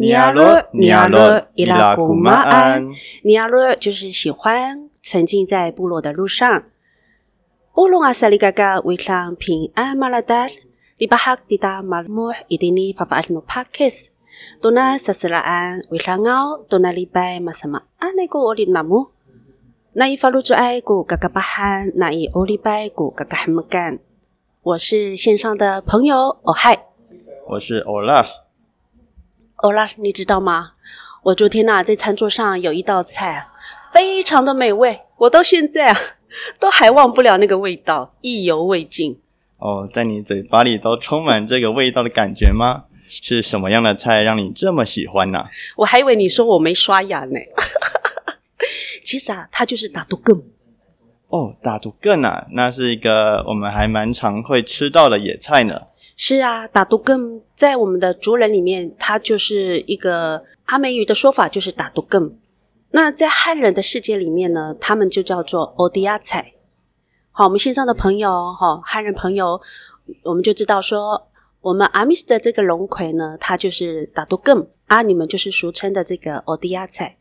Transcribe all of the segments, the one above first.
尼亚罗，尼亚罗，伊拉古马安。尼亚罗就是喜欢沉浸在部落的路上。乌龙阿萨里嘎嘎为上平安马拉达，里巴哈迪达马木伊迪尼法法阿努帕克斯。多纳萨斯拉安为上奥，多纳里拜马萨马阿内古奥林马木。那伊法鲁祖爱古嘎嘎巴汉，那伊奥利拜古嘎嘎哈木干。我是线上的朋友，哦嗨，我是 Olaf。欧拉，你知道吗？我昨天呐，在餐桌上有一道菜，非常的美味，我到现在啊，都还忘不了那个味道，意犹未尽。哦，在你嘴巴里都充满这个味道的感觉吗？是什么样的菜让你这么喜欢呢？我还以为你说我没刷牙呢。其实啊，它就是打毒根。哦，打毒根啊，那是一个我们还蛮常会吃到的野菜呢。是啊，打毒根在我们的族人里面，它就是一个阿美语的说法，就是打毒根。那在汉人的世界里面呢，他们就叫做欧迪亚菜。好，我们线上的朋友哈，汉人朋友，我们就知道说，我们阿米斯的这个龙葵呢，它就是打毒根啊，你们就是俗称的这个欧迪亚菜。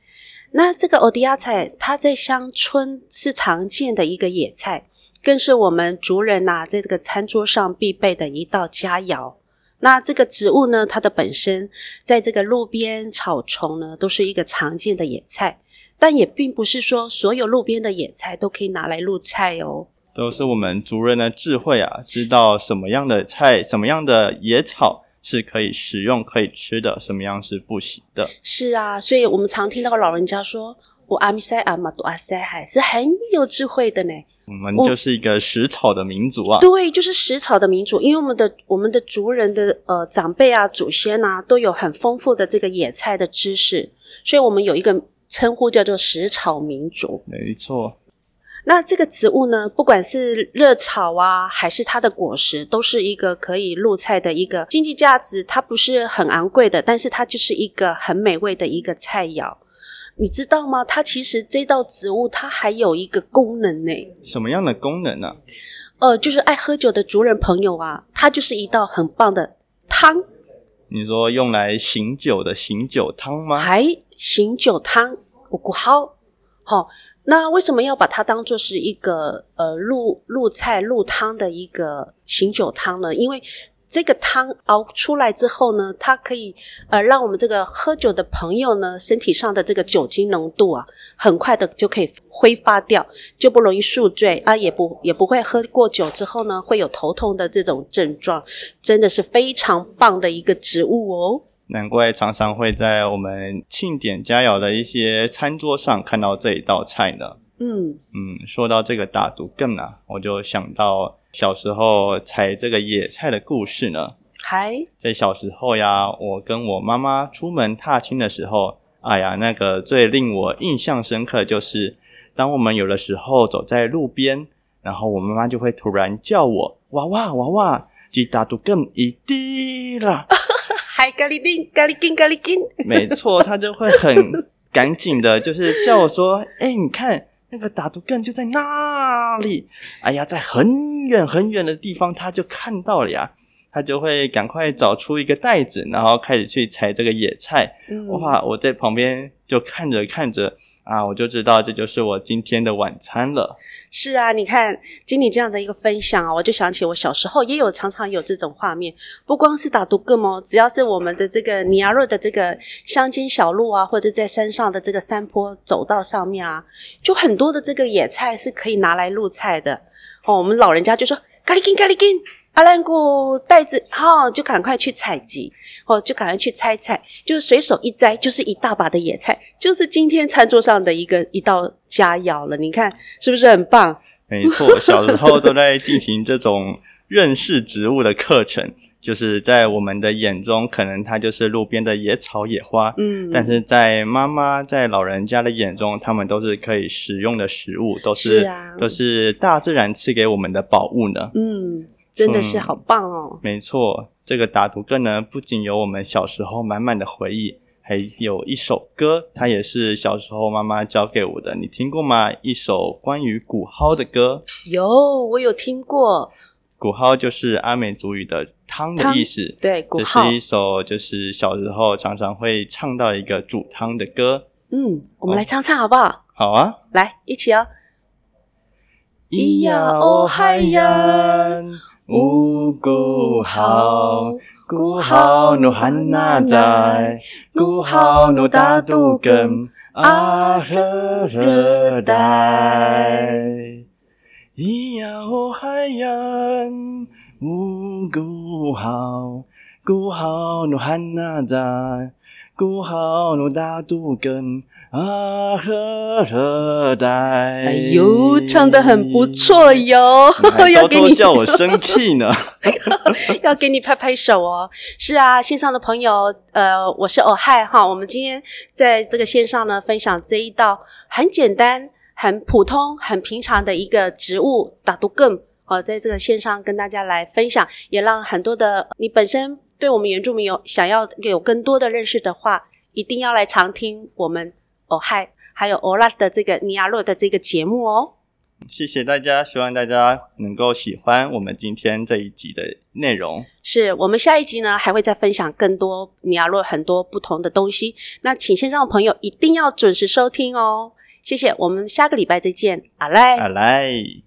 那这个欧迪亚菜，它在乡村是常见的一个野菜。更是我们族人呐，在这个餐桌上必备的一道佳肴。那这个植物呢，它的本身在这个路边草丛呢，都是一个常见的野菜。但也并不是说所有路边的野菜都可以拿来入菜哦。都是我们族人的智慧啊，知道什么样的菜、什么样的野草是可以食用、可以吃的，什么样是不行的。是啊，所以我们常听到老人家说：“我阿米塞阿玛多阿塞海是很有智慧的呢。”我们就是一个食草的民族啊！对，就是食草的民族，因为我们的我们的族人的呃长辈啊、祖先啊，都有很丰富的这个野菜的知识，所以我们有一个称呼叫做食草民族。没错。那这个植物呢，不管是热炒啊，还是它的果实，都是一个可以入菜的一个经济价值，它不是很昂贵的，但是它就是一个很美味的一个菜肴。你知道吗？它其实这道植物它还有一个功能呢。什么样的功能呢？呃，就是爱喝酒的族人朋友啊，它就是一道很棒的汤。你说用来醒酒的醒酒汤吗？还醒酒汤，我估好。好，那为什么要把它当做是一个呃入入菜入汤的一个醒酒汤呢？因为这个汤熬出来之后呢，它可以呃让我们这个喝酒的朋友呢，身体上的这个酒精浓度啊，很快的就可以挥发掉，就不容易宿醉啊，也不也不会喝过酒之后呢，会有头痛的这种症状，真的是非常棒的一个植物哦。难怪常常会在我们庆典佳肴的一些餐桌上看到这一道菜呢。嗯嗯，说到这个打毒更啊，我就想到小时候采这个野菜的故事呢。嗨，在小时候呀，我跟我妈妈出门踏青的时候，哎呀，那个最令我印象深刻就是，当我们有的时候走在路边，然后我妈妈就会突然叫我娃娃娃娃，即打毒更一滴了。嗨，咖喱丁，咖喱丁，咖喱丁。没错，她就会很赶紧的，就是叫我说，哎，你看。那个打毒干就在那里，哎呀，在很远很远的地方，他就看到了呀。他就会赶快找出一个袋子，然后开始去采这个野菜。哇！我在旁边就看着看着啊，我就知道这就是我今天的晚餐了。是啊，你看经理这样的一个分享啊，我就想起我小时候也有常常有这种画面。不光是打独个猫，只要是我们的这个尼亚瑞的这个乡间小路啊，或者在山上的这个山坡走道上面啊，就很多的这个野菜是可以拿来入菜的。哦，我们老人家就说咖喱根，咖喱根。阿兰古袋子，好，就赶快去采集，哦，就赶快去摘菜，就是随手一摘，就是一大把的野菜，就是今天餐桌上的一个一道佳肴了。你看是不是很棒？没错，小时候都在进行这种认识植物的课程，就是在我们的眼中，可能它就是路边的野草野花，嗯，但是在妈妈在老人家的眼中，他们都是可以食用的食物，都是都是大自然赐给我们的宝物呢，嗯。真的是好棒哦！没错，这个打毒歌呢，不仅有我们小时候满满的回忆，还有一首歌，它也是小时候妈妈教给我的。你听过吗？一首关于鼓蒿的歌。有，我有听过。古蒿就是阿美族语的汤的意思。对，古这是一首就是小时候常常会唱到一个煮汤的歌。嗯，我们来唱唱好不好？好啊。来，一起哦。咿呀哦嗨呀，呜古号，古号努汉那在，古号努大杜根阿热热带。咿呀哦嗨呀，呜古号，古号努汉那在，古号努大杜根。啊，热热带！哎呦，唱的很不错哟！要给你叫我生气呢，要给你拍拍手哦。是啊，线上的朋友，呃，我是欧嗨哈。我们今天在这个线上呢，分享这一道很简单、很普通、很平常的一个植物打毒更好，在这个线上跟大家来分享，也让很多的你本身对我们原住民有想要有更多的认识的话，一定要来常听我们。哦嗨，还有 Ola 的这个尼亚洛的这个节目哦，谢谢大家，希望大家能够喜欢我们今天这一集的内容。是我们下一集呢，还会再分享更多尼亚洛很多不同的东西。那请线上的朋友一定要准时收听哦，谢谢，我们下个礼拜再见，阿赖，阿赖。